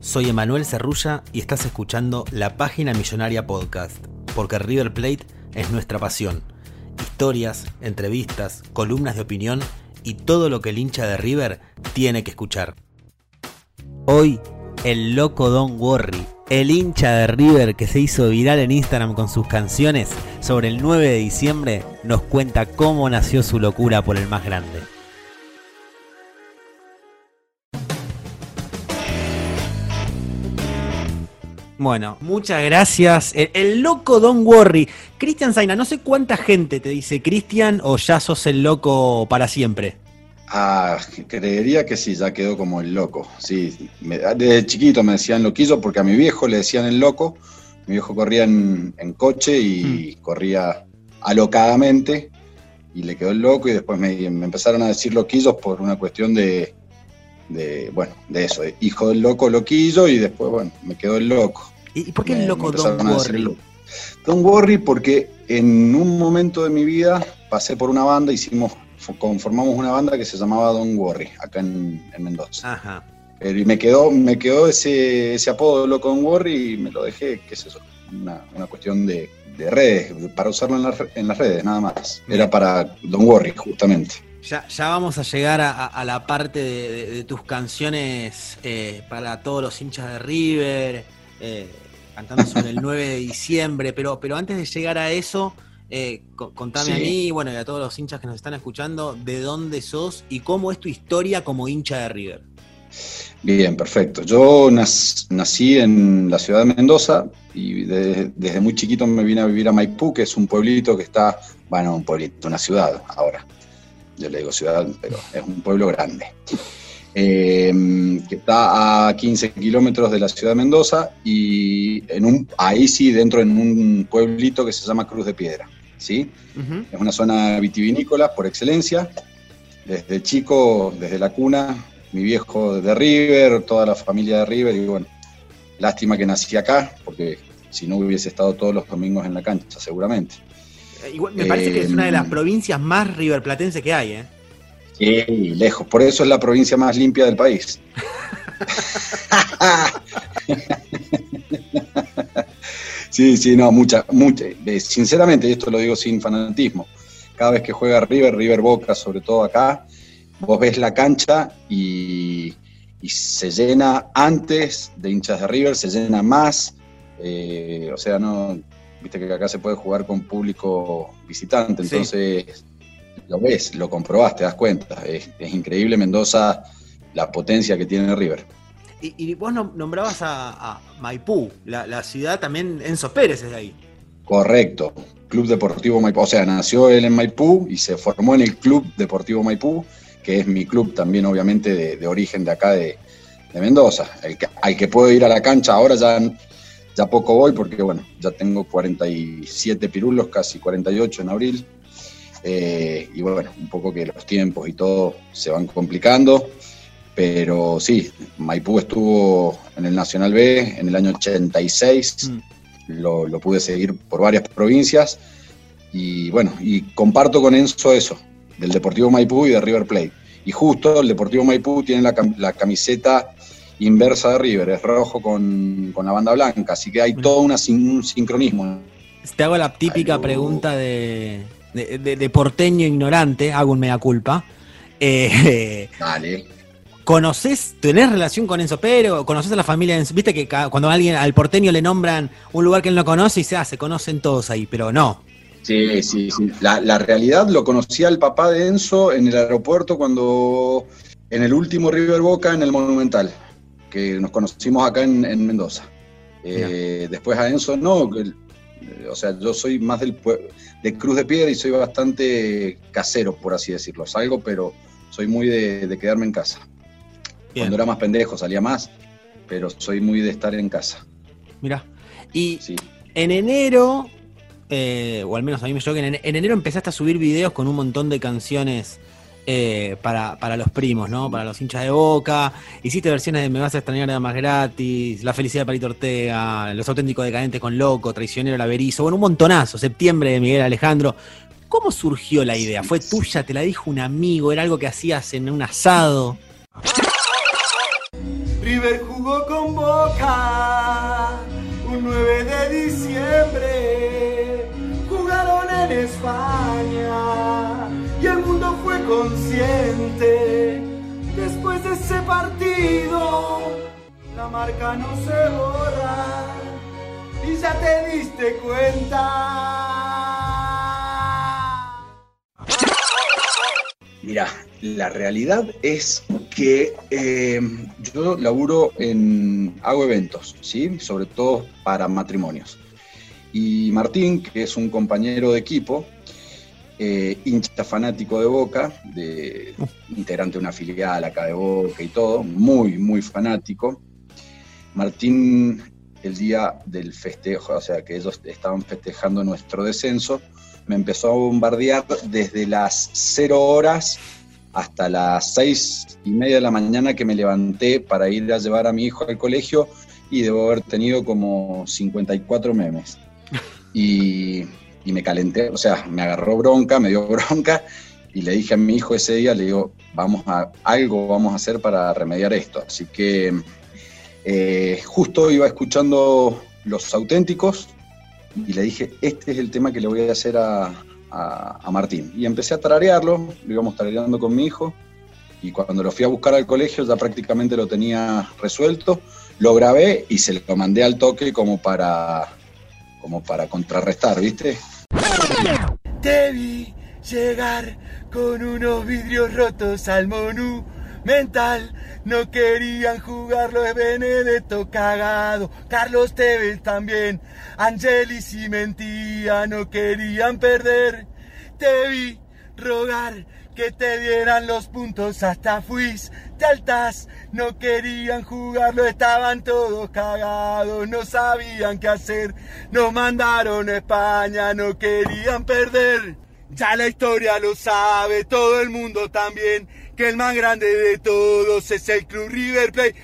Soy Emanuel Cerrulla y estás escuchando la Página Millonaria Podcast, porque River Plate es nuestra pasión. Historias, entrevistas, columnas de opinión y todo lo que el hincha de River tiene que escuchar. Hoy, el loco Don Worry, el hincha de River que se hizo viral en Instagram con sus canciones sobre el 9 de diciembre, nos cuenta cómo nació su locura por el más grande. Bueno, muchas gracias. El, loco Don Worry. Cristian Zaina, no sé cuánta gente te dice Cristian o ya sos el loco para siempre. Ah, creería que sí, ya quedó como el loco. Sí, desde chiquito me decían loquillo porque a mi viejo le decían el loco. Mi viejo corría en, coche y mm. corría alocadamente y le quedó el loco y después me, empezaron a decir loquillos por una cuestión de, de, bueno, de eso, hijo del loco, loquillo, y después, bueno, me quedó el loco. ¿Y por qué el loco Don Worry? Don Worry porque en un momento de mi vida pasé por una banda, hicimos, conformamos una banda que se llamaba Don Worry, acá en, Mendoza. Ajá. y me quedó, me quedó ese, ese apodo de loco Don Worry y me lo dejé, qué es eso, una, cuestión de, redes, para usarlo en, las redes, nada más. Era para Don Worry, justamente. Ya, vamos a llegar a, la parte de, tus canciones eh, para todos los hinchas de River, eh, cantando sobre el 9 de diciembre, pero, pero antes de llegar a eso, eh, contame a mí bueno, y a todos los hinchas que nos están escuchando, de dónde sos y cómo es tu historia como hincha de River. Bien, perfecto. Yo nací en la ciudad de Mendoza y desde muy chiquito me vine a vivir a Maipú, que es un pueblito que está, bueno, un pueblito, una ciudad ahora yo le digo ciudad, pero es un pueblo grande, eh, que está a 15 kilómetros de la ciudad de Mendoza y en un, ahí sí, dentro en un pueblito que se llama Cruz de Piedra. ¿sí? Es una zona vitivinícola por excelencia. Desde chico, desde la cuna, mi viejo de River, toda la familia de River, y bueno, lástima que nací acá, porque si no hubiese estado todos los domingos en la cancha, seguramente. Eh, me parece que es una de las em, provincias más riverplatenses que hay, ¿eh? Sí, lejos. Por eso es la provincia más limpia del país. sí, sí, no, mucha, mucha. Sinceramente, esto lo digo sin fanatismo. Cada vez que juega River, River Boca, sobre todo acá, vos ves la cancha y, se llena antes de hinchas de River, se llena más. Eh, o sea, no, viste que acá se puede jugar con público visitante, entonces lo ves, lo comprobás, te das cuenta. Es, increíble Mendoza la potencia que tiene River. Y, vos nombrabas a, Maipú, la, ciudad también, Enzo Pérez es de ahí. Correcto, Club Deportivo Maipú, o sea, nació él en Maipú y se formó en el Club Deportivo Maipú, que es mi club también obviamente de, origen de acá de, Mendoza. El que, al que puedo ir a la cancha ahora ya ya poco voy porque, bueno, ya tengo 47 pirulos, casi 48 en abril. Eh, y bueno, un poco que los tiempos y todo se van complicando. Pero sí, Maipú estuvo en el Nacional B en el año 86. Mm. Lo, lo pude seguir por varias provincias. Y bueno, y comparto con Enzo eso, del Deportivo Maipú y de River Plate. Y justo el Deportivo Maipú tiene la, la camiseta inversa de River, es rojo con, la banda blanca, así que hay todo un sincronismo. Te hago la típica pregunta de, de, porteño ignorante, hago un mea culpa. Eh, Dale. ¿Conoces, tenés relación con Enzo Pérez? ¿Conoces a la familia de Enzo? Viste que cuando alguien al porteño le nombran un lugar que él no conoce y se hace, conocen todos ahí, pero no. Sí, sí, sí. La, realidad lo conocía el papá de Enzo en el aeropuerto cuando, en el último River Boca, en el Monumental, que nos conocimos acá en, Mendoza. Eh, después a Enzo no, o sea, yo soy más del de Cruz de Piedra y soy bastante casero, por así decirlo. Salgo, pero soy muy de quedarme en casa. Cuando era más pendejo salía más, pero soy muy de estar en casa. Mira. Y en enero, eh, o al menos a mí me llegó que en, enero empezaste a subir videos con un montón de canciones eh, para, los primos, ¿no? Para los hinchas de boca. Hiciste versiones de Me vas a extrañar de más gratis, La felicidad de Palito Ortega, Los auténticos decadentes con Loco, Traicionero Laverizo, bueno, un montonazo, Septiembre de Miguel Alejandro. ¿Cómo surgió la idea? ¿Fue tuya? ¿Te la dijo un amigo? ¿Era algo que hacías en un asado? River jugó con Boca un 9 de diciembre. Jugaron en España consciente. Después de ese partido, la marca no se borra y ya te diste cuenta. Mira, la realidad es que eh, yo laburo en, hago eventos, ¿sí? Sobre todo para matrimonios. Y Martín, que es un compañero de equipo, eh, hincha fanático de Boca, de, integrante de una filial acá de Boca y todo, muy, muy fanático. Martín, el día del festejo, o sea, que ellos estaban festejando nuestro descenso, me empezó a bombardear desde las 0 horas hasta las seis y media de la mañana que me levanté para ir a llevar a mi hijo al colegio y debo haber tenido como 54 memes. Y, y me calenté, o sea, me agarró bronca, me dio bronca y le dije a mi hijo ese día, le digo, vamos a, algo vamos a hacer para remediar esto. Así que eh, justo iba escuchando Los Auténticos y le dije, este es el tema que le voy a hacer a, a, Martín. Y empecé a tararearlo, lo íbamos tarareando con mi hijo, y cuando lo fui a buscar al colegio ya prácticamente lo tenía resuelto, lo grabé y se lo mandé al toque como para, como para contrarrestar, ¿viste? Te vi llegar con unos vidrios rotos al monú mental. No querían jugarlo, es Benedetto cagado. Carlos Tevez también. Angelis y mentía, no querían perder. Te vi rogar que te dieran los puntos hasta fuiste altas. No querían jugarlo, estaban todos cagados, no sabían qué hacer. Nos mandaron a España, no querían perder. Ya la historia lo sabe, todo el mundo también que el más grande de todos es el Club River Plate.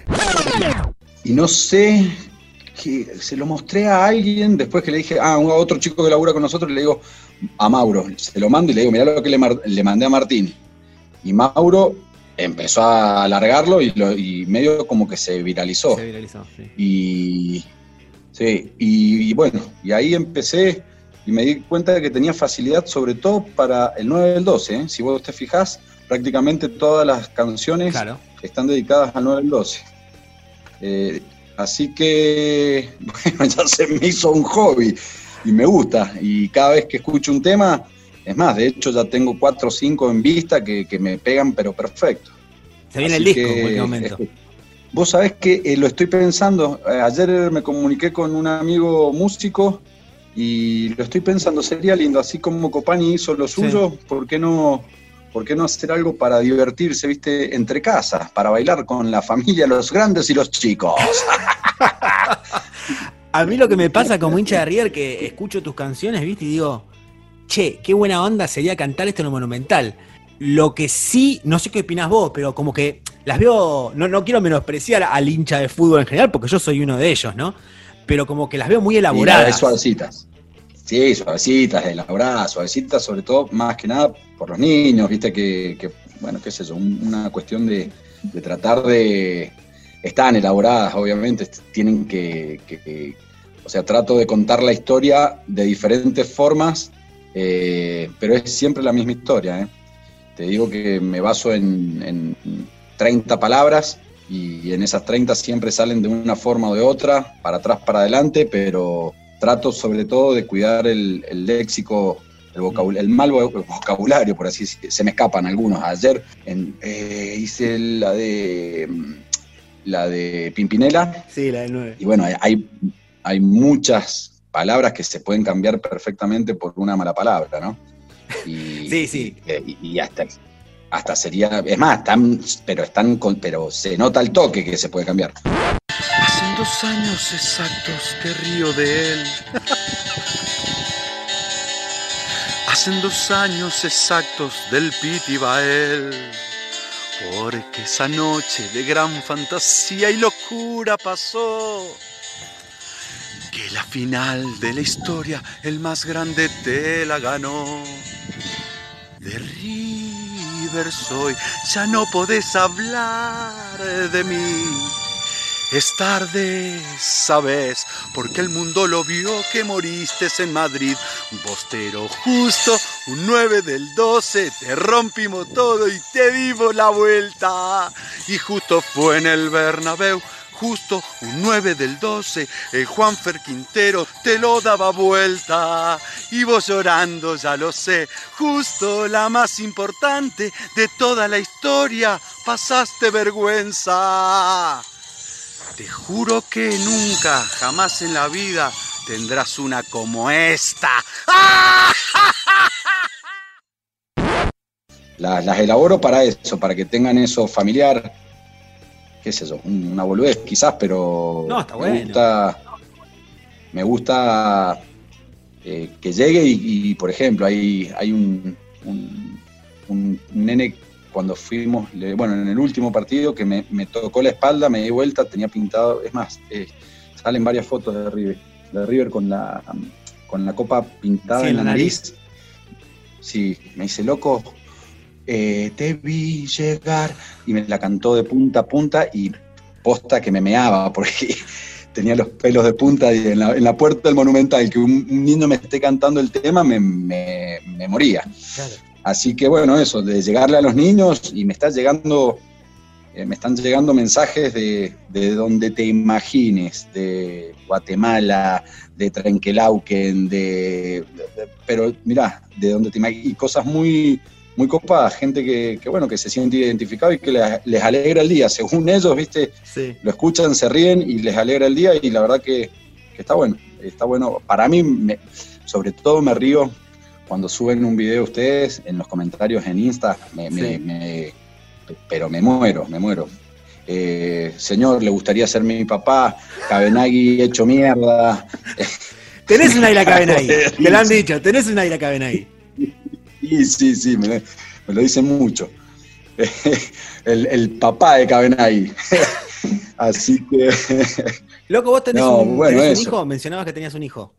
Y no sé, que se lo mostré a alguien después que le dije, ah, a otro chico que labura con nosotros, le digo, a Mauro, se lo mando y le digo, mirá lo que le, mandé a Martín. Y Mauro empezó a alargarlo y, medio como que se viralizó. Se viralizó, sí. Y, sí, y, bueno, y ahí empecé y me di cuenta de que tenía facilidad sobre todo para el 9 del 12. ¿eh? Si vos te fijás, prácticamente todas las canciones están dedicadas al 9 del 12. Eh, así que, bueno, ya se me hizo un hobby y me gusta. Y cada vez que escucho un tema, es más, de hecho ya tengo cuatro o cinco en vista que, me pegan, pero perfecto. Se viene el disco en cualquier momento. vos sabés que eh, lo estoy pensando. Eh, ayer me comuniqué con un amigo músico y lo estoy pensando, sería lindo, así como Copani hizo lo suyo, ¿por qué no ¿por qué no hacer algo para divertirse, viste, entre casas, para bailar con la familia, los grandes y los chicos? A mí lo que me pasa como hincha de River, que escucho tus canciones, viste, y digo, che, qué buena onda sería cantar esto en lo monumental. Lo que sí, no sé qué opinas vos, pero como que las veo, no, no quiero menospreciar al hincha de fútbol en general, porque yo soy uno de ellos, ¿no? Pero como que las veo muy elaboradas. suavecitas. Sí, suavecitas, elaboradas, suavecitas, sobre todo, más que nada por los niños, viste que, bueno, qué sé yo, una cuestión de, tratar de. Están elaboradas, obviamente, tienen que, O sea, trato de contar la historia de diferentes formas, eh, pero es siempre la misma historia, ¿eh? Te digo que me baso en, 30 palabras y en esas 30 siempre salen de una forma o de otra, para atrás, para adelante, pero trato sobre todo de cuidar el, léxico, el, vocabulario, el mal vocabulario, por así decirlo. Se me escapan algunos. Ayer eh, hice la de la de Pimpinela. Sí, la del 9. Y bueno, hay, hay muchas palabras que se pueden cambiar perfectamente por una mala palabra, ¿no? sí, sí. Y, hasta, hasta sería, es más, están, pero están con, pero se nota el toque que se puede cambiar. Hacen dos años exactos que río de él. Hacen dos años exactos del Piti Bael. Porque esa noche de gran fantasía y locura pasó. Que la final de la historia, el más grande te la ganó. De River soy, ya no podés hablar de mí es tarde, sabes, porque el mundo lo vio que moriste en Madrid. Un postero justo, un 9 del 12, te rompimos todo y te dimos la vuelta. Y justo fue en el Bernabéu, justo un 9 del 12, el Juanfer Quintero te lo daba vuelta. Y vos llorando, ya lo sé, justo la más importante de toda la historia, pasaste vergüenza. Te juro que nunca, jamás en la vida tendrás una como esta. Las, elaboro para eso, para que tengan eso familiar. ¿Qué es eso? Una boludez quizás, pero no, está me gusta, me gusta eh, que llegue y, por ejemplo, hay, hay un, un, un nene cuando fuimos, bueno, en el último partido que me, tocó la espalda, me di vuelta, tenía pintado, es más, eh, salen varias fotos de River, de River con la, con la copa pintada en la nariz. Sí, me dice, loco, eh, te vi llegar, y me la cantó de punta a punta y posta que me meaba, porque tenía los pelos de punta y en la, puerta del Monumental, que un, niño me esté cantando el tema, me, me, me moría. Claro. Así que bueno, eso, de llegarle a los niños y me está llegando, eh, me están llegando mensajes de, donde te imagines, de Guatemala, de Trenquelauquen, de, pero mirá, de donde te imagines, y cosas muy, muy copadas, gente que, bueno, que se siente identificado y que les, alegra el día. Según ellos, viste, lo escuchan, se ríen y les alegra el día y la verdad que, está bueno, está bueno. Para mí, sobre todo me río cuando suben un video ustedes en los comentarios en Insta, pero me muero, me muero. Eh, señor, le gustaría ser mi papá, Cabenagui hecho mierda. Tenés un aire Cabenagui, te lo han dicho, tenés un aire Cabenagui. Sí, sí, sí, me, lo dicen mucho. El, papá de Cabenagui. Así que. Loco, vos tenés, un, ¿tenés un hijo, mencionabas que tenías un hijo.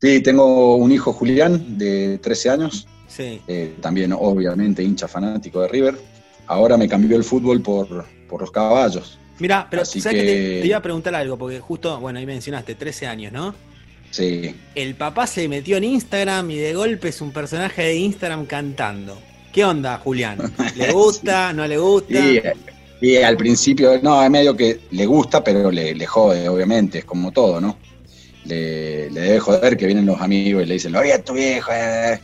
Sí, tengo un hijo Julián de 13 años. Sí. Eh, también, obviamente, hincha fanático de River. Ahora me cambió el fútbol por, los caballos. Mira, pero ¿sabes que... te, iba a preguntar algo? Porque justo, bueno, ahí mencionaste 13 años, ¿no? Sí. El papá se metió en Instagram y de golpe es un personaje de Instagram cantando. ¿Qué onda, Julián? ¿Le gusta? ¿No le gusta? Sí, al principio, no, es medio que le gusta, pero le, le jode, obviamente, es como todo, ¿no? Le, debe joder que vienen los amigos y le dicen, oye, tu viejo, eh".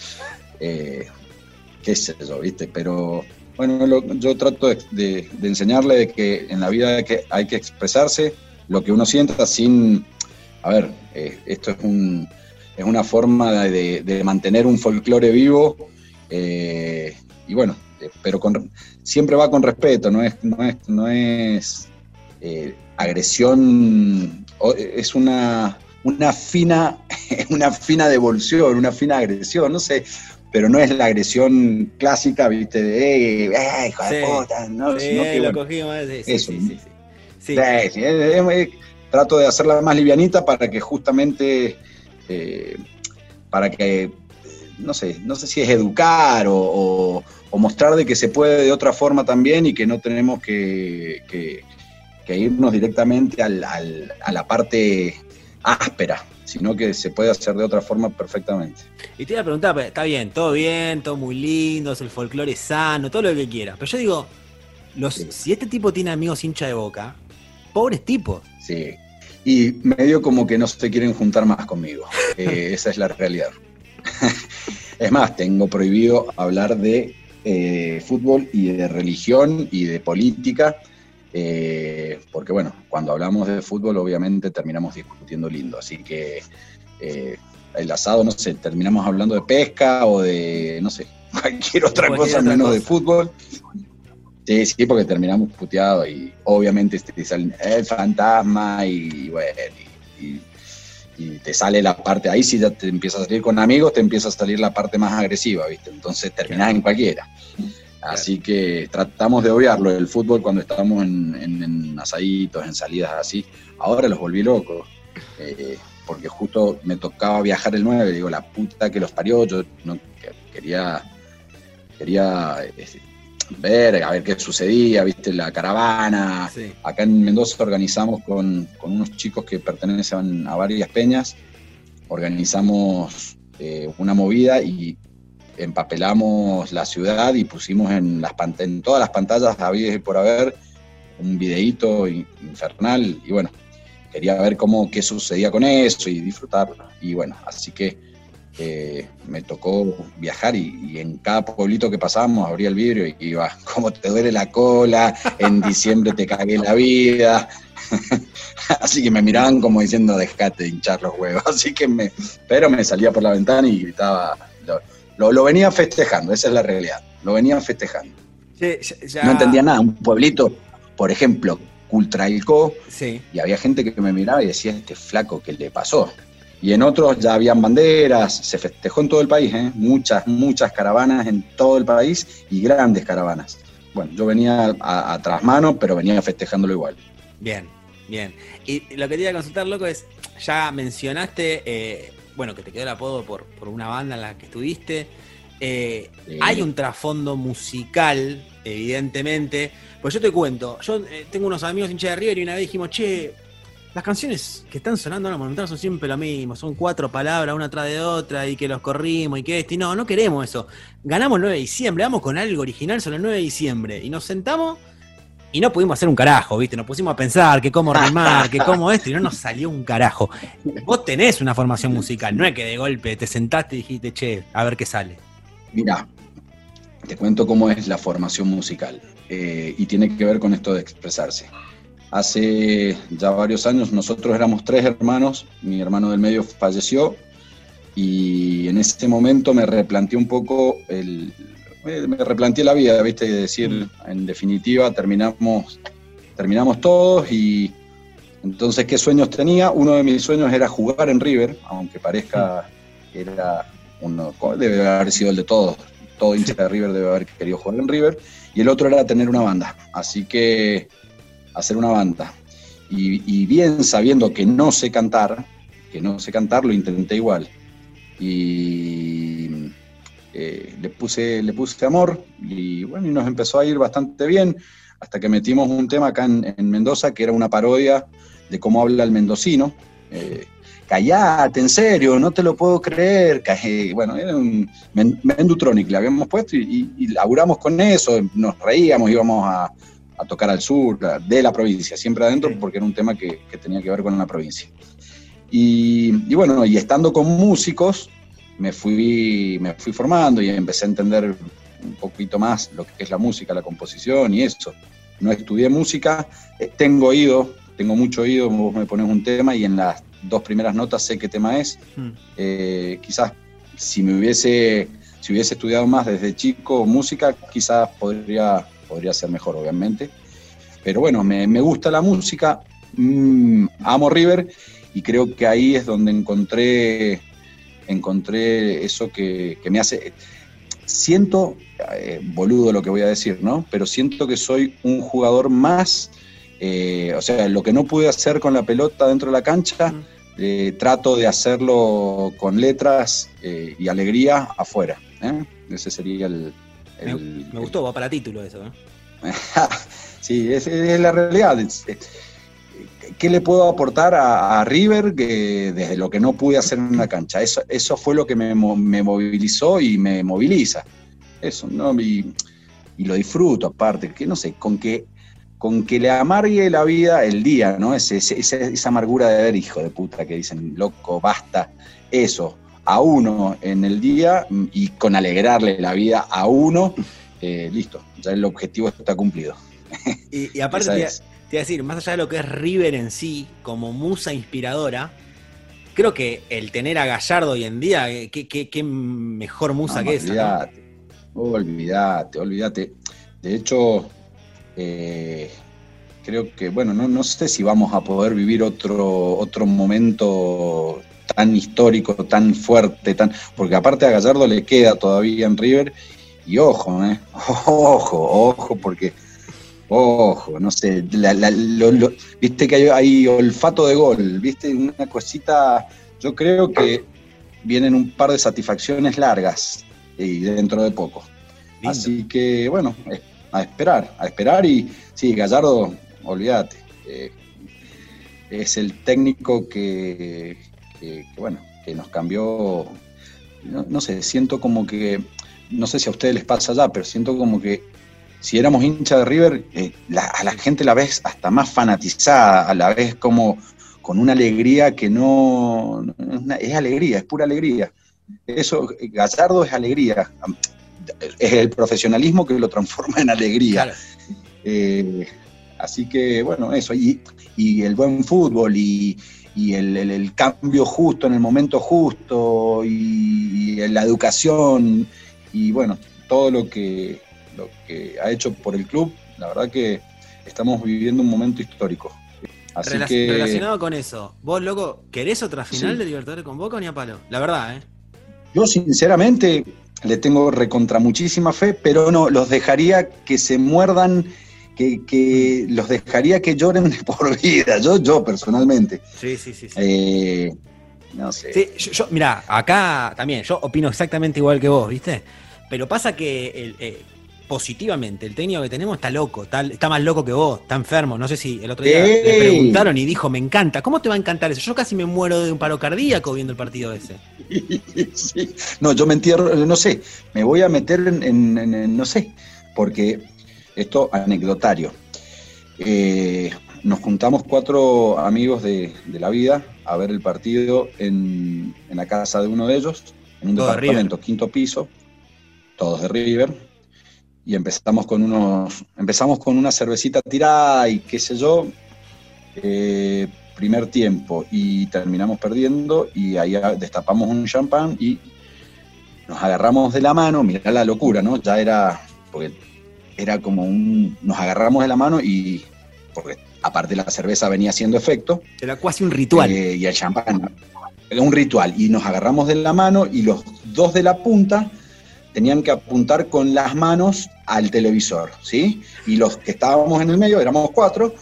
Eh, qué es eso, ¿viste? Pero bueno, yo trato de, enseñarle de que en la vida hay que, hay que expresarse lo que uno sienta sin, a ver, eh, esto es, un, es una forma de, mantener un folclore vivo y bueno, pero con, siempre va con respeto, no es, no es, no es agresión, es una una fina, una fina devolución, una fina agresión, no sé, pero no es la agresión clásica, viste, de, eh, hijo de puta, no, sí, lo cogimos, sí, sí, sí, trato de hacerla más livianita para que justamente, eh, para que, no sé, no sé si es educar o, mostrar de que se puede de otra forma también y que no tenemos que, que, irnos directamente al, a la parte áspera, sino que se puede hacer de otra forma perfectamente. Y te iba a preguntar, pues, está bien, todo bien, todo muy lindo, el folclore sano, todo lo que quieras, pero yo digo, los, si este tipo tiene amigos hincha de boca, pobres tipos. Sí. Y medio como que no se quieren juntar más conmigo. Eh, esa es la realidad. es más, tengo prohibido hablar de eh, fútbol y de religión y de política. Eh, porque bueno, cuando hablamos de fútbol obviamente terminamos discutiendo lindo, así que el asado, no sé, terminamos hablando de pesca o de, no sé, cualquier otra cosa menos de fútbol. Sí, sí, porque terminamos puteados y obviamente te sale el fantasma y bueno, y, te sale la parte, ahí si ya te empieza a salir con amigos, te empieza a salir la parte más agresiva, ¿viste? Entonces terminás en cualquiera. Así que tratamos de obviarlo, el fútbol cuando estábamos en, en, asaditos, en salidas así, ahora los volví locos. Eh, porque justo me tocaba viajar el 9, digo, la puta que los parió, yo no quería, quería este, ver, a ver qué sucedía, viste, la caravana. Acá en Mendoza organizamos con, unos chicos que pertenecen a varias peñas, organizamos eh, una movida y empapelamos la ciudad y pusimos en, las en todas las pantallas había por haber un videíto infernal y bueno, quería ver cómo, qué sucedía con eso y disfrutarlo. Y bueno, así que eh, me tocó viajar y, en cada pueblito que pasábamos abría el vidrio y iba, ¿cómo te duele la cola? En diciembre te cagué la vida. Así que me miraban como diciendo, dejate de hinchar los huevos. Así que me, pero me salía por la ventana y gritaba, lo, venía festejando, esa es la realidad, lo venía festejando. No entendía nada, un pueblito, por ejemplo, Cultrailco, sí. y había gente que me miraba y decía, este flaco, ¿qué le pasó? Y en otros ya habían banderas, se festejó en todo el país, ¿eh? muchas, muchas caravanas en todo el país y grandes caravanas. Bueno, yo venía a, tras mano, pero venía festejándolo igual. Bien, bien. Y lo que quería consultar, loco, es, ya mencionaste, eh, bueno, que te quedó el apodo por, por, una banda en la que estuviste. Eh, hay un trasfondo musical, evidentemente. Pues yo te cuento, yo tengo unos amigos hinchas de River y una vez dijimos, che, las canciones que están sonando ahora Monumental son siempre lo mismo, son cuatro palabras una tras de otra y que los corrimos y que esto. Y no, no queremos eso. Ganamos el 9 de diciembre, vamos con algo original sobre el 9 de diciembre. Y nos sentamos y no pudimos hacer un carajo, ¿viste? Nos pusimos a pensar que cómo rimar, que cómo esto, y no nos salió un carajo. Vos tenés una formación musical, no es que de golpe te sentaste y dijiste, che, a ver qué sale. Mira, te cuento cómo es la formación musical. Eh, y tiene que ver con esto de expresarse. Hace ya varios años nosotros éramos tres hermanos, mi hermano del medio falleció y en ese momento me replanteé un poco, el, me replanteé la vida, ¿viste? decir, en definitiva, terminamos, terminamos todos y entonces, ¿qué sueños tenía? Uno de mis sueños era jugar en River, aunque parezca que era uno, debe haber sido el de todos, todo hincha de River debe haber querido jugar en River, y el otro era tener una banda. Así que hacer una banda. Y, bien sabiendo que no sé cantar, que no sé cantar, lo intenté igual. Y eh, le, puse, le puse amor y bueno, y nos empezó a ir bastante bien hasta que metimos un tema acá en, Mendoza que era una parodia de cómo habla el mendocino. Eh, callate, en serio, no te lo puedo creer. Bueno, era un Mendutronic, le habíamos puesto y, y, laburamos con eso, nos reíamos, íbamos a, a tocar al sur de la provincia, siempre adentro, porque era un tema que, tenía que ver con la provincia. Y, bueno, y estando con músicos, me fui, me fui formando y empecé a entender un poquito más lo que es la música, la composición y eso. No estudié música, eh, tengo oído, tengo mucho oído, vos me pones un tema y en las dos primeras notas sé qué tema es. Eh, quizás si me hubiese, si hubiese estudiado más desde chico música, quizás podría podría ser mejor, obviamente. Pero bueno, me, gusta la música, mm, amo River y creo que ahí es donde encontré, encontré eso que, me hace... Siento, eh, boludo lo que voy a decir, ¿no? Pero siento que soy un jugador más, eh, o sea, lo que no pude hacer con la pelota dentro de la cancha, eh, trato de hacerlo con letras y alegría afuera. Ese sería el, me, gustó, va para título eso. ¿eh? sí, es, la realidad. ¿Qué le puedo aportar a, River que, desde lo que no pude hacer en una cancha? Eso, eso fue lo que me, movilizó y me moviliza. Eso, ¿no? y lo disfruto aparte, que no sé, con que, con que le amargue la vida el día, ¿no? esa, esa amargura de ver, hijo de puta, que dicen, loco, basta, eso, a uno en el día y con alegrarle la vida a uno, eh, listo, ya el objetivo está cumplido. Y, aparte te, a decir, más allá de lo que es River en sí, como musa inspiradora, creo que el tener a Gallardo hoy en día, eh, qué, mejor musa que esa. Olvídate, olvídate. De hecho, eh, creo que, bueno, no, no, sé si vamos a poder vivir otro, otro momento tan histórico, tan fuerte, tan. Porque aparte a Gallardo le queda todavía en River. Y ojo, ¿eh? Ojo, ojo, porque. Ojo, no sé, viste que hay, olfato de gol, viste una cosita, yo creo que vienen un par de satisfacciones largas y dentro de poco. Así que bueno, a esperar, a esperar y sí, Gallardo, olvídate, eh, es el técnico que, bueno, que nos cambió, no, sé, siento como que, no sé si a ustedes les pasa ya, pero siento como que si éramos hincha de River, eh, a la gente la ves hasta más fanatizada, a la vez como con una alegría que no, es alegría, es pura alegría. Eso, Gallardo es alegría, es el profesionalismo que lo transforma en alegría. Eh, así que, bueno, eso, y, y el buen fútbol y, y el, cambio justo en el momento justo y, la educación y bueno, todo lo que, que ha hecho por el club, la verdad que estamos viviendo un momento histórico. Así que... Relacionado con eso, vos, loco, ¿querés otra final de Libertadores con Boca o ni a palo? La verdad, ¿eh? Yo, sinceramente, le tengo recontra muchísima fe, pero no, los dejaría que se muerdan que, los dejaría que lloren por vida, yo, yo personalmente. Sí, sí, sí. Eh, no sé. Sí, yo, mira, acá también, yo opino exactamente igual que vos, ¿viste? Pero pasa que eh, positivamente, el técnico que tenemos está loco, está, está, más loco que vos, está enfermo. No sé si el otro día le preguntaron y dijo, me encanta. ¿Cómo te va a encantar eso? Yo casi me muero de un paro cardíaco viendo el partido ese. No, yo me entierro, no sé, me voy a meter en no sé, porque esto anecdotario. Eh, nos juntamos cuatro amigos de, la vida a ver el partido en, la casa de uno de ellos, en un departamento, quinto piso, todos de River, y empezamos con unos, empezamos con una cervecita tirada y qué sé yo, eh, primer tiempo, y terminamos perdiendo, y ahí destapamos un champán y nos agarramos de la mano, mirá la locura, ¿no? Ya era, porque era como un. Nos agarramos de la mano y. Porque aparte la cerveza venía haciendo efecto. Era casi un ritual. Eh, y el champán. Era un ritual. Y nos agarramos de la mano y los dos de la punta tenían que apuntar con las manos al televisor, ¿sí? Y los que estábamos en el medio, éramos cuatro,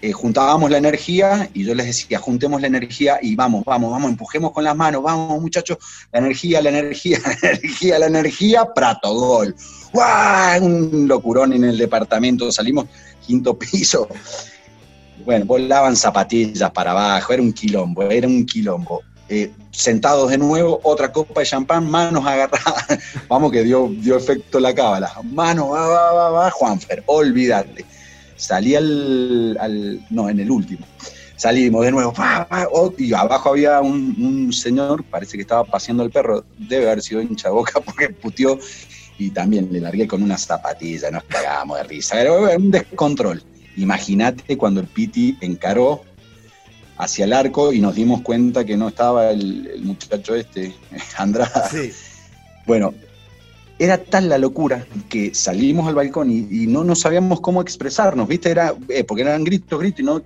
eh, juntábamos la energía y yo les decía, juntemos la energía y vamos, vamos, vamos, empujemos con las manos, vamos muchachos, la energía, la energía, la energía, la energía, prato, gol. ¡Guau! Un locurón en el departamento, salimos quinto piso. Bueno, volaban zapatillas para abajo, era un quilombo, era un quilombo. Eh, sentados de nuevo, otra copa de champán, manos agarradas. Vamos que dio, dio efecto la cábala. Manos, va, va, va, va, Juanfer, olvídate salí al, no, en el último. Salimos de nuevo, oh, y abajo había un, señor, parece que estaba paseando el perro, debe haber sido hincha boca porque puteó, y también le largué con una zapatilla, nos cagábamos de risa, era un descontrol. Imagínate cuando el Piti encaró hacia el arco y nos dimos cuenta que no estaba el, el muchacho este, Andrada. Sí. Bueno, era tal la locura que salimos al balcón y, no, no sabíamos cómo expresarnos, ¿viste? Era, eh, porque eran gritos, gritos, y no.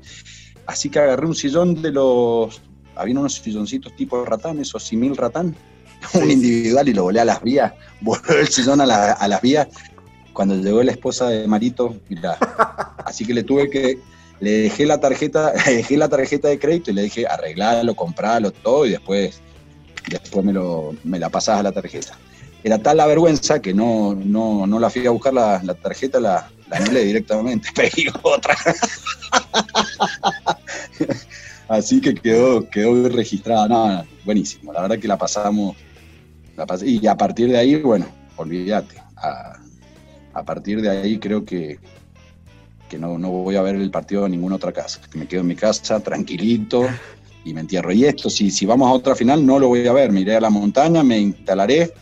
Así que agarré un sillón de los. Había unos silloncitos tipo ratán, esos simil ratán, un individual y lo volé a las vías, voló el sillón a, las vías. Cuando llegó la esposa de Marito, mira, así que le tuve que, le dejé la tarjeta, dejé la tarjeta de crédito y le dije arreglalo, compralo, todo, y después, después me, lo, me la pasás a la tarjeta era tal la vergüenza que no, no, no la fui a buscar la, tarjeta, la, la anulé directamente, pedí otra. Así que quedó, quedó registrada. No, buenísimo. La verdad que la pasamos. y a partir de ahí, bueno, olvídate. a partir de ahí creo que, que no, no voy a ver el partido en ninguna otra casa. Que me quedo en mi casa tranquilito y me entierro. Y esto, si, si vamos a otra final, no lo voy a ver. Me iré a la montaña, me instalaré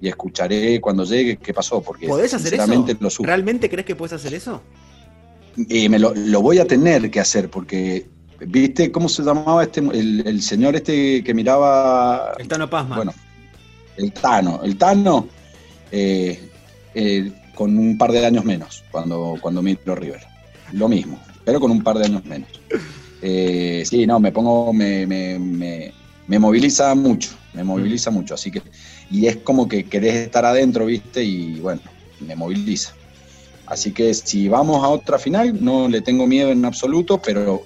y escucharé cuando llegue qué pasó. Porque ¿Podés hacer eso? sinceramente lo supo. ¿Realmente crees que puedes hacer eso? Y me lo, lo voy a tener que hacer porque, ¿viste cómo se llamaba este el, el señor este que miraba? El Tano Pazman. Bueno, el Tano. El Tano eh, eh, con un par de años menos cuando, cuando miro River. Lo mismo, pero con un par de años menos. Eh, sí, no, me pongo, me, me, me, me moviliza mucho, me moviliza mucho, así que, y es como que querés estar adentro, ¿viste? Y bueno, me moviliza. Así que si vamos a otra final, no le tengo miedo en absoluto, pero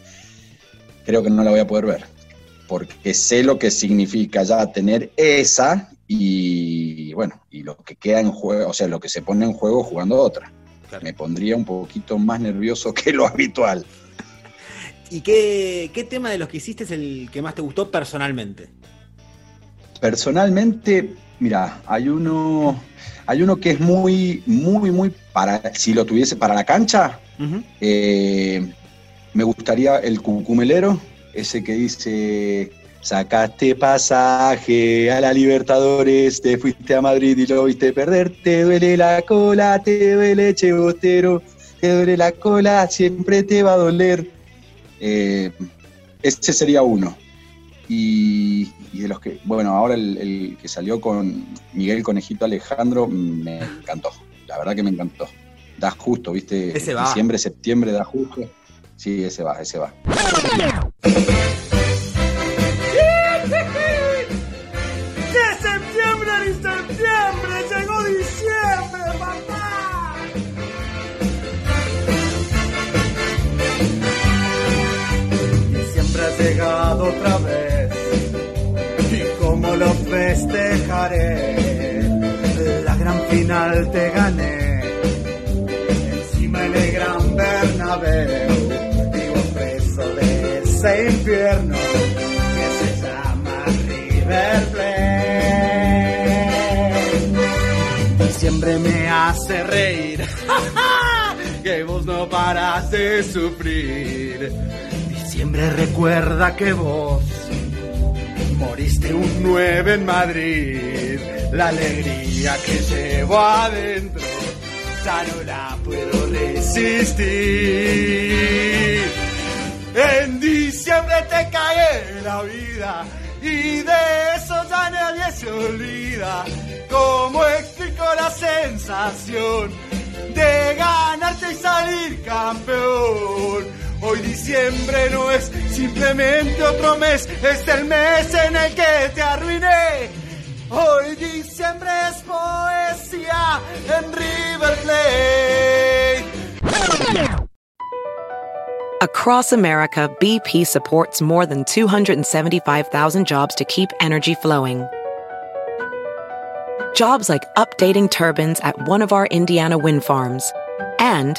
creo que no la voy a poder ver. Porque sé lo que significa ya tener esa y bueno, y lo que queda en juego, o sea, lo que se pone en juego jugando otra. Claro. Me pondría un poquito más nervioso que lo habitual. ¿Y qué, qué tema de los que hiciste es el que más te gustó personalmente? Personalmente, mira, hay uno, hay uno que es muy, muy, muy para, si lo tuviese para la cancha, eh, me gustaría el cucumelero, ese que dice, sacaste pasaje a la Libertadores, te fuiste a Madrid y lo viste perder, te duele la cola, te duele chebotero, te duele la cola, siempre te va a doler. Eh, ese sería uno. Y, y de los que, bueno, ahora el, el que salió con Miguel Conejito Alejandro me encantó. La verdad que me encantó. Da justo, ¿viste? Ese va. Diciembre, septiembre, da justo. Sí, ese va, ese va. Te gané encima en el gran Bernabéu. Vivo preso de ese infierno que se llama River Plate. Diciembre me hace reír, que vos no paras de sufrir. Diciembre recuerda que vos un 9 en Madrid. La alegría que llevo adentro ya no la puedo resistir. En diciembre te cae la vida y de eso ya nadie se olvida. ¿Cómo explico la sensación de ganarte y salir campeón? Hoy diciembre no es simplemente otro mes, es el mes en el que te arruiné. Hoy diciembre es poesía en River Plate. Across America, BP supports more than 275,000 jobs to keep energy flowing. Jobs like updating turbines at one of our Indiana wind farms and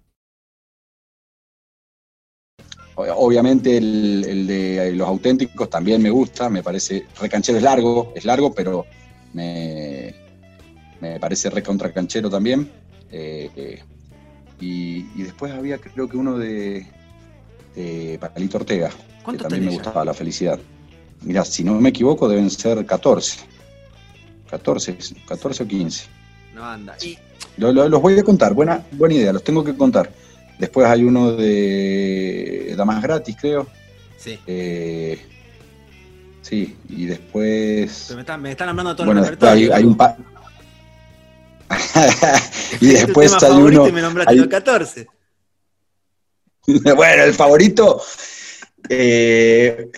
Obviamente el, el, de los auténticos también me gusta, me parece, recanchero es largo, es largo, pero me, me parece recontra canchero también. Eh, y, y, después había creo que uno de, de Palito Ortega, que también me gustaba, La Felicidad. Mira, si no me equivoco deben ser 14. 14, 14 o 15. No anda. Y... Lo, lo, los voy a contar, buena, buena idea, los tengo que contar. Después hay uno de Damas Gratis, creo. Sí. Eh, sí, y después. Pero me, están, me están hablando de todo bueno, el repertorio. Hay, hay un par. y Es tu después hay uno. y me nombraste hay- los 14. bueno, el favorito. eh,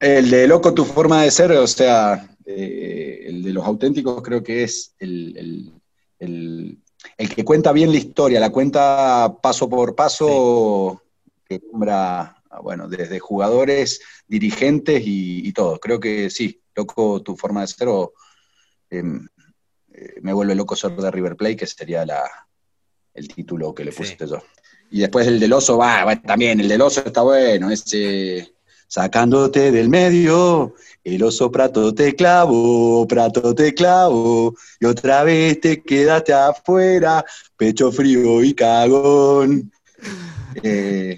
el de Loco tu forma de ser, o sea, eh, el de los auténticos creo que es el, el- el- el que cuenta bien la historia, la cuenta paso por paso, que nombra, bueno, desde jugadores, dirigentes y, y todo. Creo que sí, Loco tu forma de ser o em, eh, Me vuelve loco ser de River Plate, que sería la, el título que le puse Sí. yo. Y después el del oso, va, va, también, el del oso está bueno, ese sacándote del medio, el oso prato te clavo, prato te clavo, y otra vez te quedaste afuera, pecho frío y cagón. Eh,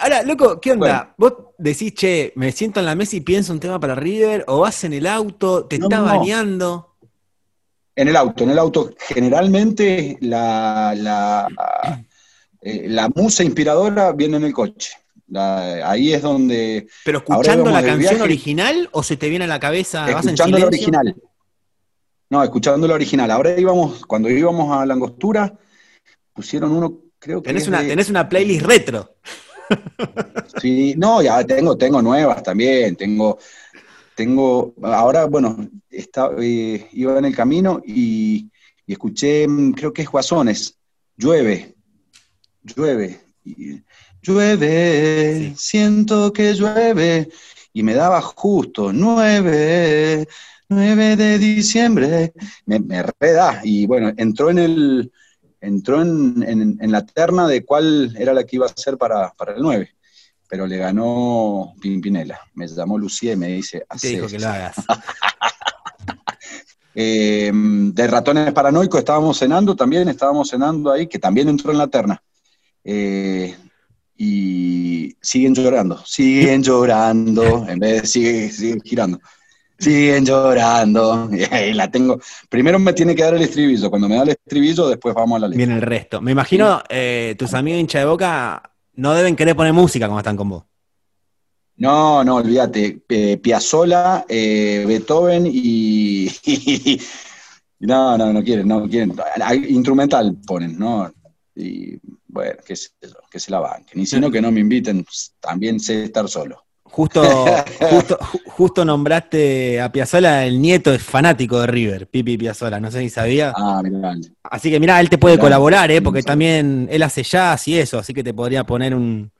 Ahora, loco, ¿qué onda? ¿Vos decís, che, me siento en la mesa y pienso un tema para River? ¿O vas en el auto, te No, está bañando? En el auto, en el auto, generalmente la, la, eh, la musa inspiradora viene en el coche. La- ahí es donde, ¿Pero escuchando la canción viaje- original o se te viene a la cabeza? ¿Vas en escuchando la original. No, escuchando la original. Ahora íbamos, cuando íbamos a la angostura, pusieron uno, creo que. Tenés una, de- tenés una playlist retro. Sí, no, ya tengo, tengo nuevas también, tengo, tengo, ahora, bueno, está, eh, iba en el camino y, y escuché, mm, creo que es Guasones, llueve, llueve, y- llueve, Sí. siento que llueve, y me daba justo nueve, nueve de diciembre, me, me reda, y bueno, entró en el, entró en, en- en la terna de cuál era la que iba a ser para, para el 9, pero le ganó Pimpinela. Me llamó Lucía y me dice, Te "Hacé dijo que esto". lo hagas. Eh, de ratones paranoicos estábamos cenando, también estábamos cenando ahí, que también entró en la terna. Eh, y siguen llorando, siguen llorando, en vez de sigue, sigue girando. Siguen llorando. Y la tengo. Primero me tiene que dar el estribillo. Cuando me da el estribillo, después vamos a la letra. Viene el resto. Me imagino, eh, tus amigos hincha de boca no deben querer poner música cuando están con vos. No, no, olvídate. Eh, Piazzolla, eh, Beethoven y, y- No, no, no quieren, no quieren. Instrumental ponen, ¿no? Y bueno, qué sé yo, que se la banquen. Y si no, que no me inviten, también sé estar solo. Justo, justo, ju- justo nombraste a Piazzola, el nieto es fanático de River, Pipi Piazzola, no sé si sabía. Ah, mirá. Así que mirá, él te puede Mirá, colaborar, ¿eh? porque también él hace jazz y eso, así que te podría poner un-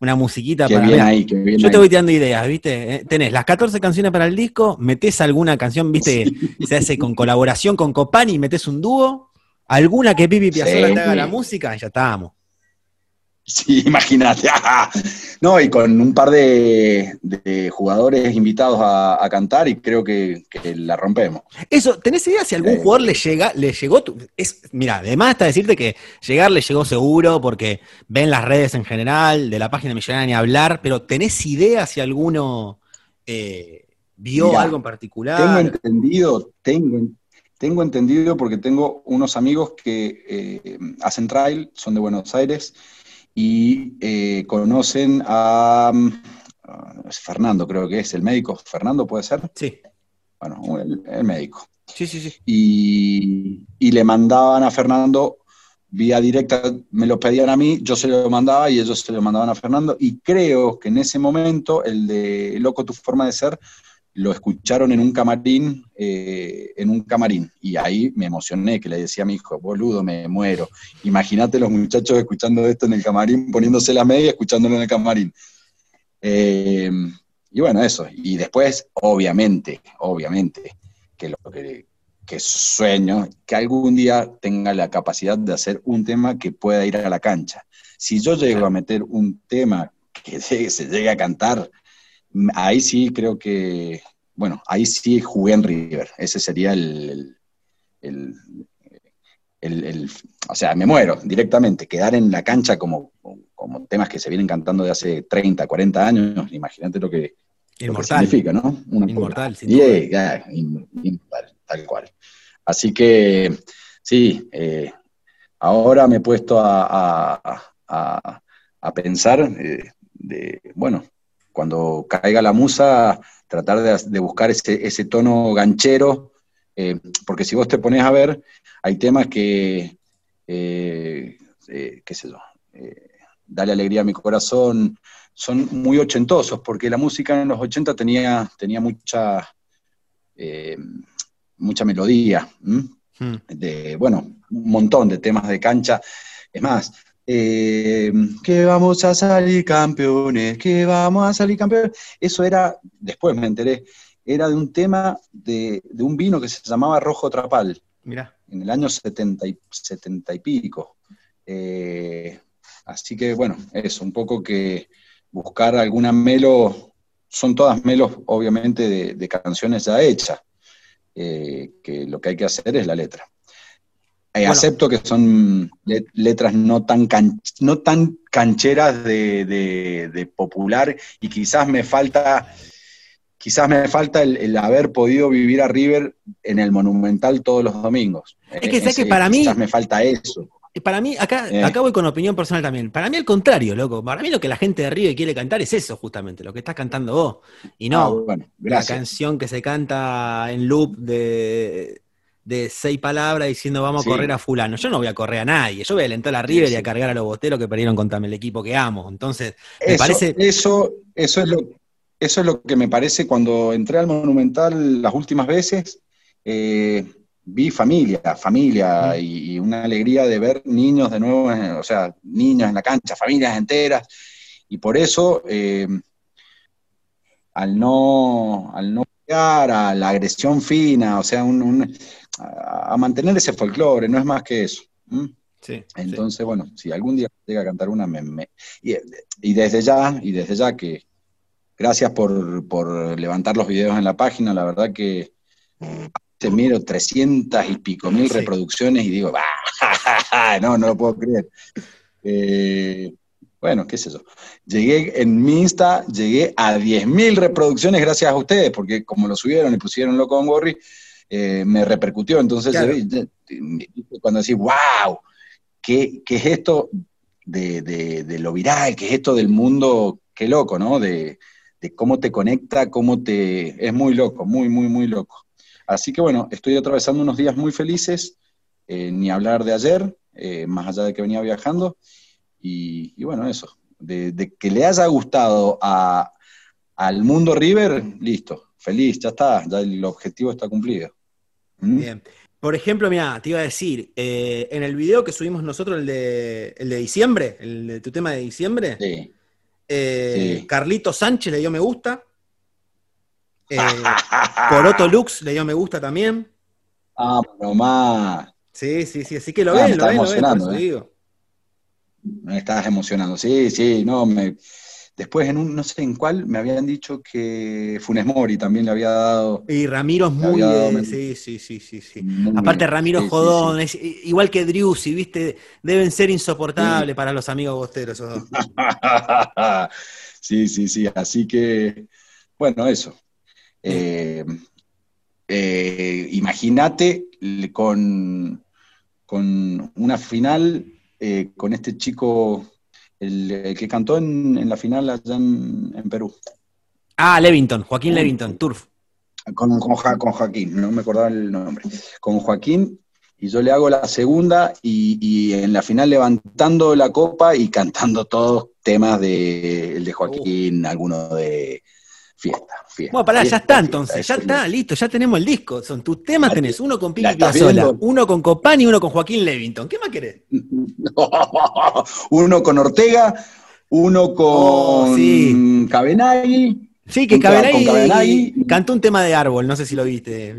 una musiquita Qué para bien ahí, qué bien Yo te voy tirando ideas, ¿viste? Eh, Tenés las 14 canciones para el disco, metés alguna canción, ¿viste? que Se hace con colaboración con Copani, metés un dúo, alguna que Pipi Piazzola Sí. te haga la música, ya estamos. Sí, imagínate. No, y con un par de, de jugadores invitados a, a cantar y creo que, que la rompemos. Eso, ¿tenés idea si algún Eh. jugador le llega, le llegó? tu- es, mira, además está decirte que llegar le llegó seguro porque ven las redes en general, de la página millonaria ni hablar, pero ¿tenés idea si alguno eh, vio Mirá, algo en Tengo particular? entendido, tengo, tengo entendido porque tengo unos amigos que eh, hacen trail, son de Buenos Aires y eh, conocen a, mm, a Fernando, creo que es el médico. Fernando puede ser, Sí, bueno, el, el médico. sí, sí, sí. Y, y le mandaban a Fernando vía directa, me lo pedían a mí, yo se lo mandaba y ellos se lo mandaban a Fernando. Y creo que en ese momento el de Loco tu forma de ser lo escucharon en un camarín, eh, en un camarín, y ahí me emocioné, que le decía a mi hijo, boludo, me muero. Imagínate los muchachos escuchando esto en el camarín, poniéndose la media, escuchándolo en el camarín. Eh, y bueno, eso. Y después, obviamente, obviamente, que lo que, que sueño, que algún día tenga la capacidad de hacer un tema que pueda ir a la cancha. Si yo llego a meter un tema que se, se llegue a cantar, ahí sí creo que, bueno, ahí sí jugué en River. Ese sería el, el, el, o sea, me muero directamente. Quedar en la cancha como, como temas que se vienen cantando de hace 30, 40 años, imagínate lo que, significa, ¿no? inmortal, inmortal, tal cual. Así que, sí, eh, ahora me he puesto a, a, a, pensar eh, de, bueno, cuando caiga la musa, tratar de, buscar ese, tono ganchero, eh, porque si vos te pones a ver, hay temas que, eh, eh, qué sé yo, Dale alegría a mi corazón, son muy ochentosos, porque la música en los 80 tenía, tenía mucha, mucha melodía, hmm. de, bueno, un montón de temas de cancha. Es más, eh, que vamos a salir campeones, que vamos a salir campeones. Eso era, después me enteré, era de un tema de, un vino que se llamaba Rojo Trapal. Mira. En el año 70 y, 70 y pico. Eh, así que bueno, eso, un poco que buscar alguna melo, son todas melos obviamente de, canciones ya hechas, eh, que lo que hay que hacer es la letra. Eh, acepto que son letras no tan, no tan cancheras de, popular y quizás me falta, quizás me falta el, haber podido vivir a River en el Monumental todos los domingos. Es que, sé que para mí... Quizás me falta eso. Para mí, acá, eh. acá voy con opinión personal también. Para mí, al contrario, loco. Para mí, lo que la gente de River quiere cantar es eso, justamente, lo que estás cantando vos. Y no ah, la canción que se canta en loop de, de seis palabras diciendo vamos a correr a fulano. Yo no voy a correr a nadie, yo voy a alentar a River y a cargar a los boteros que perdieron contra el equipo que amo. Entonces, me eso, parece... Eso, eso, es lo, eso es lo que me parece cuando entré al Monumental las últimas veces, eh, vi familia, familia mm. y, una alegría de ver niños de nuevo, o sea, niños en la cancha, familias enteras, y por eso... Eh, al no, al no a la agresión fina, o sea, un, a, mantener ese folclore, no es más que eso. Entonces, bueno, si algún día llega a cantar una, me, y, desde ya, y desde ya que gracias por, levantar los videos en la página, la verdad que te miro 300 y pico mil reproducciones y digo, no, no lo puedo creer. Eh, bueno, qué sé yo. Llegué en mi Insta, llegué a 10.000 reproducciones gracias a ustedes, porque como lo subieron y pusieron loco con Gorri, eh, me repercutió. Entonces, cuando decís, wow, ¿qué, es esto de, lo viral? ¿Qué es esto del mundo? Qué loco, ¿no? De, cómo te conecta, cómo te... Es muy loco, muy, muy, muy loco. Así que bueno, estoy atravesando unos días muy felices, eh, ni hablar de ayer, eh, más allá de que venía viajando. Y, bueno, eso, de, que le haya gustado al mundo River, listo, feliz, ya está, ya el objetivo está cumplido. ¿Mm? Bien. Por ejemplo, mira, te iba a decir, eh, en el video que subimos nosotros, el de, el de diciembre, el de tu tema de diciembre, eh, Carlito Sánchez le dio me gusta. Eh, Poroto Lux le dio me gusta también. Ah, nomás. Sí, sí, sí, así que lo ah, ven, lo ven, lo ven, digo. Me estás emocionando, sí, sí, no, me, Después, en un, no sé en cuál, me habían dicho que Funes Mori también le había dado. Y Ramiro es muy. sí, sí, sí, sí. sí. Aparte, Ramiro Jodón, es igual que Driussi, ¿viste? Deben ser insoportables para los amigos bosteros esos dos. sí, sí, sí. Así que, bueno, eso. Eh, eh, imagínate con, con una final eh, con este chico el, que cantó en, la final allá en, Perú. Ah, Levington, Joaquín Levington, Turf. Con, con, Joaquín, no me acordaba el nombre. Con Joaquín, y yo le hago la segunda, y, en la final levantando la copa y cantando todos temas de, el de Joaquín, alguno de fiesta, fiesta. Bueno, pará, ya Fiesta, está fiesta, entonces, ya está, listo, ya tenemos el disco. Son tus temas, tenés uno con estás Piazzolla, uno con Copán y uno con Joaquín Levington. ¿Qué más querés? uno con Ortega, uno con Oh, sí. Cabenagui. Sí, que Cabenagui Cabenagui. cantó un tema de árbol, no sé si lo viste.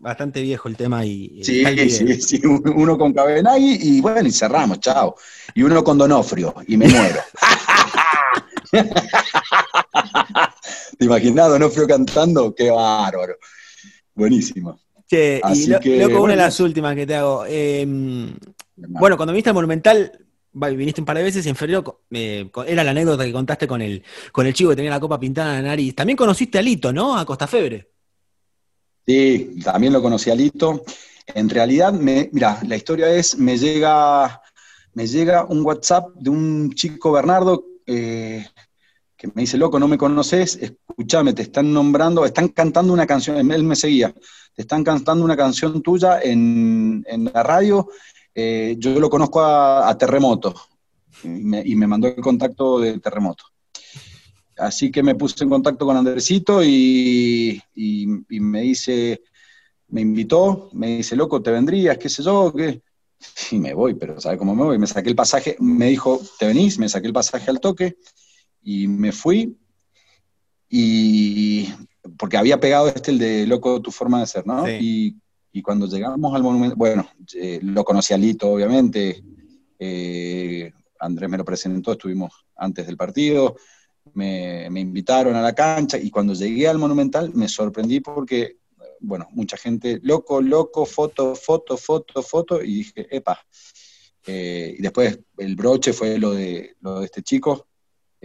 Bastante viejo el tema y Sí, está sí, sí, uno con Cabenagui y bueno, y cerramos, chao. Y uno con Donofrio, y me muero. ¿Te imaginas Donofrio cantando? Qué bárbaro. Buenísimo. Che, y Así lo- que, loco, una de las últimas que te hago. eh, bueno, cuando viniste al Monumental, viniste un par de veces y en febrero eh, era la anécdota que contaste con el, con el chico que tenía la copa pintada en la nariz. También conociste a Lito, ¿no? A Costa Febre. Sí, también lo conocí a Lito. En realidad, me, mira, la historia es, me llega, me llega un WhatsApp de un chico Bernardo eh, me dice, loco, no me conoces, escúchame, te están nombrando, están cantando una canción, él me seguía, te están cantando una canción tuya en, en la radio, eh, yo lo conozco a, a Terremoto, y me, mandó el contacto de Terremoto. Así que me puse en contacto con Andresito y, y- y me dice, me invitó, me dice, loco, ¿te vendrías? ¿Qué sé yo? ¿Qué? Y me voy, pero ¿sabes cómo me voy? Me saqué el pasaje, me dijo, ¿te venís? Me saqué el pasaje al toque y me fui. Y porque había pegado este, el de Loco, tu forma de ser, ¿no? Sí. Y, y cuando llegamos al monumento, bueno, eh, lo conocí a Lito, obviamente. eh, Andrés me lo presentó, estuvimos antes del partido me, me invitaron a la cancha y cuando llegué al Monumental me sorprendí porque, bueno, mucha gente, loco, loco, foto, foto, foto, foto, y dije, epa. Eh, y después el broche fue lo de, lo de este chico,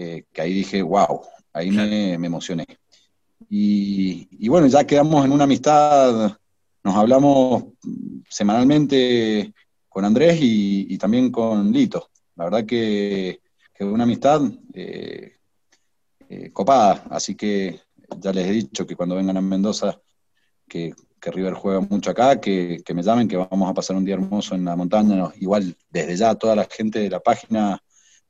eh, que ahí dije, wow, ahí me, me emocioné. Y, y bueno, ya quedamos en una amistad, nos hablamos semanalmente con Andrés y, y también con Lito. La verdad que, que una amistad eh, eh, copada, así que ya les he dicho que cuando vengan a Mendoza, que, que River juega mucho acá, que, que me llamen, que vamos a pasar un día hermoso en la montaña. Igual, desde ya, toda la gente de la página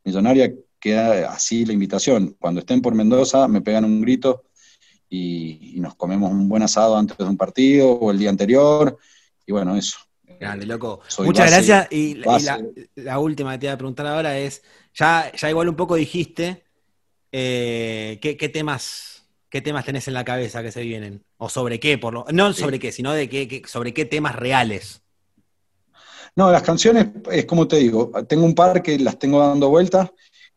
millonaria queda así la invitación. Cuando estén por Mendoza, me pegan un grito y, y nos comemos un buen asado antes de un partido o el día anterior. Y bueno, eso. Grande, loco. Soy Muchas base- gracias. Y, la, la última que te iba a preguntar ahora es, ya, ya igual un poco dijiste, eh, ¿qué, qué temas, ¿qué temas tenés en la cabeza que se vienen? ¿O sobre qué? Por lo, no sobre qué, sino de qué, qué- sobre qué temas reales. No, las canciones, es como te digo, tengo un par que las tengo dando vueltas,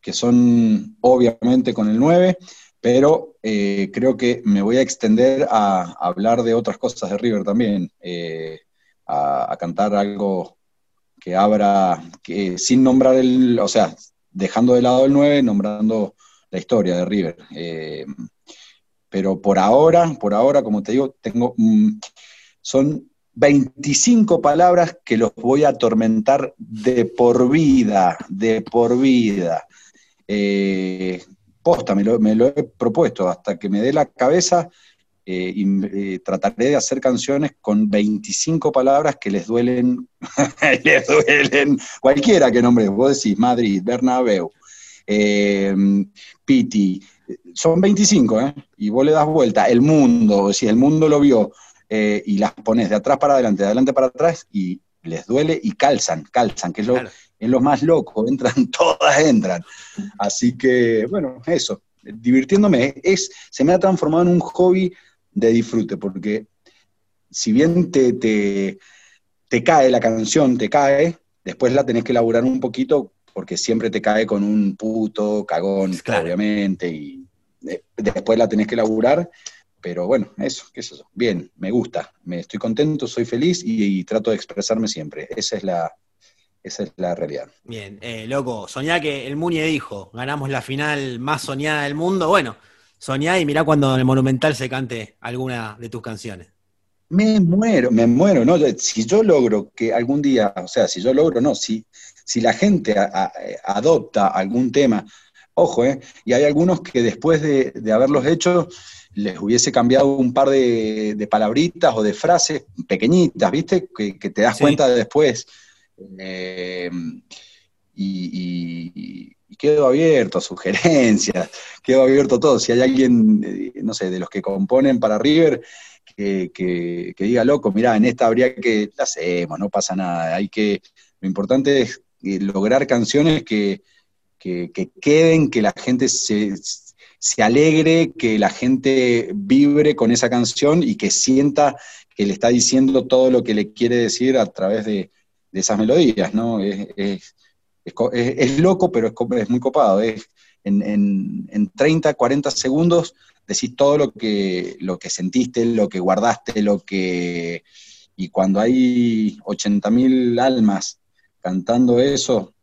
que son obviamente con el 9, pero eh, creo que me voy a extender a, hablar de otras cosas de River también, eh, a, a cantar algo que abra, que sin nombrar el, o sea, dejando de lado el 9, nombrando la historia de River. Eh, pero por ahora, por ahora, como te digo, tengo, mm, son 25 palabras que los voy a atormentar de por vida, de por vida. Eh, posta, me lo, me lo he propuesto, hasta que me dé la cabeza eh, y eh, trataré de hacer canciones con 25 palabras que les duelen, les duelen cualquiera que nombre, vos decís Madrid, Bernabéu, eh, Piti, son 25, ¿eh? Y vos le das vuelta, el mundo, si el mundo lo vio, y las pones de atrás para adelante, de adelante para atrás, y les duele y calzan, calzan, que es lo, Claro. Es lo más loco, entran, todas entran. Así que, bueno, eso, divirtiéndome, es, se me ha transformado en un hobby de disfrute, porque si bien te, te, te cae la canción, te cae, después la tenés que elaborar un poquito, porque siempre te cae con un puto cagón, Claro. obviamente, y eh, después la tenés que elaborar, pero bueno, eso, qué es eso. Bien, me gusta, me estoy contento, soy feliz y, y trato de expresarme siempre. Esa es la, esa es la realidad. Bien, eh, loco, soñá que el Muñe dijo, ganamos la final más soñada del mundo. Bueno, soñá y mirá cuando en el Monumental se cante alguna de tus canciones. Me muero, me muero, ¿no? Si yo logro que algún día, o sea, si yo logro, no, si, si la gente a- a- adopta algún tema, ojo, ¿eh? Y hay algunos que después de, de haberlos hecho les hubiese cambiado un par de, de palabritas o de frases pequeñitas, ¿viste? Que, que te das Sí. cuenta después. Eh, y, quedo abierto a sugerencias, quedo abierto a todo. Si hay alguien, eh, no sé, de los que componen para River, que, diga, loco, mirá, en esta habría que, la hacemos, no pasa nada. Hay que, lo importante es eh, lograr canciones que, queden, que la gente se, alegre, que la gente vibre con esa canción y que sienta que le está diciendo todo lo que le quiere decir a través de, esas melodías, ¿no? Es, loco, pero es, muy copado. Es, en, en, en 30, 40 segundos decís todo lo que, lo que sentiste, lo que guardaste, lo que... Y cuando hay 80.000 almas cantando eso,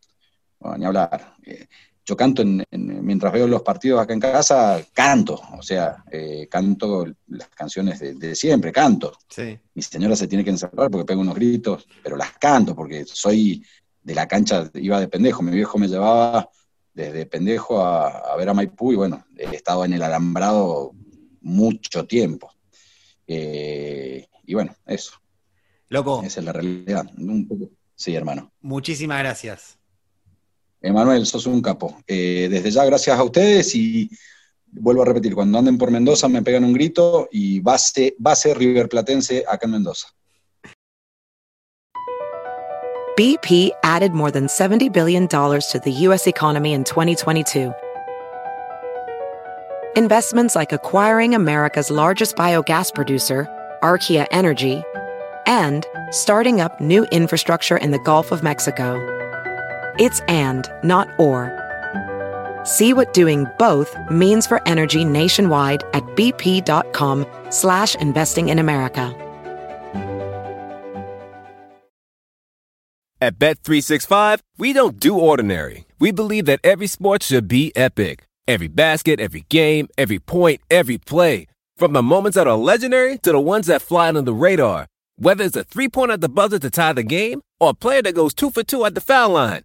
ni hablar. Yo canto mientras veo los partidos acá en casa, canto, o sea, eh, canto las canciones de, siempre, canto. Mi señora se tiene que encerrar porque pego unos gritos, pero las canto porque soy de la cancha, iba de pendejo, mi viejo me llevaba desde pendejo a, ver a Maipú y bueno, he estado en el alambrado mucho tiempo. Eh, y bueno, eso. Loco. Esa es la realidad. Sí, hermano. Muchísimas gracias. Emanuel, sos un capo. Eh, desde ya, gracias a ustedes y vuelvo a repetir, cuando anden por Mendoza me pegan un grito y base, base River acá en Mendoza. BP added more than $70 billion to the U.S. economy in 2022. Investments like acquiring America's largest biogas producer, Archaea Energy, and starting up new infrastructure in the Gulf of Mexico. It's and, not or. See what doing both means for energy nationwide at bp.com slash investing in America. At Bet365, we don't do ordinary. We believe that every sport should be epic. Every basket, every game, every point, every play. From the moments that are legendary to the ones that fly under the radar. Whether it's a three-pointer at the buzzer to tie the game or a player that goes two for two at the foul line.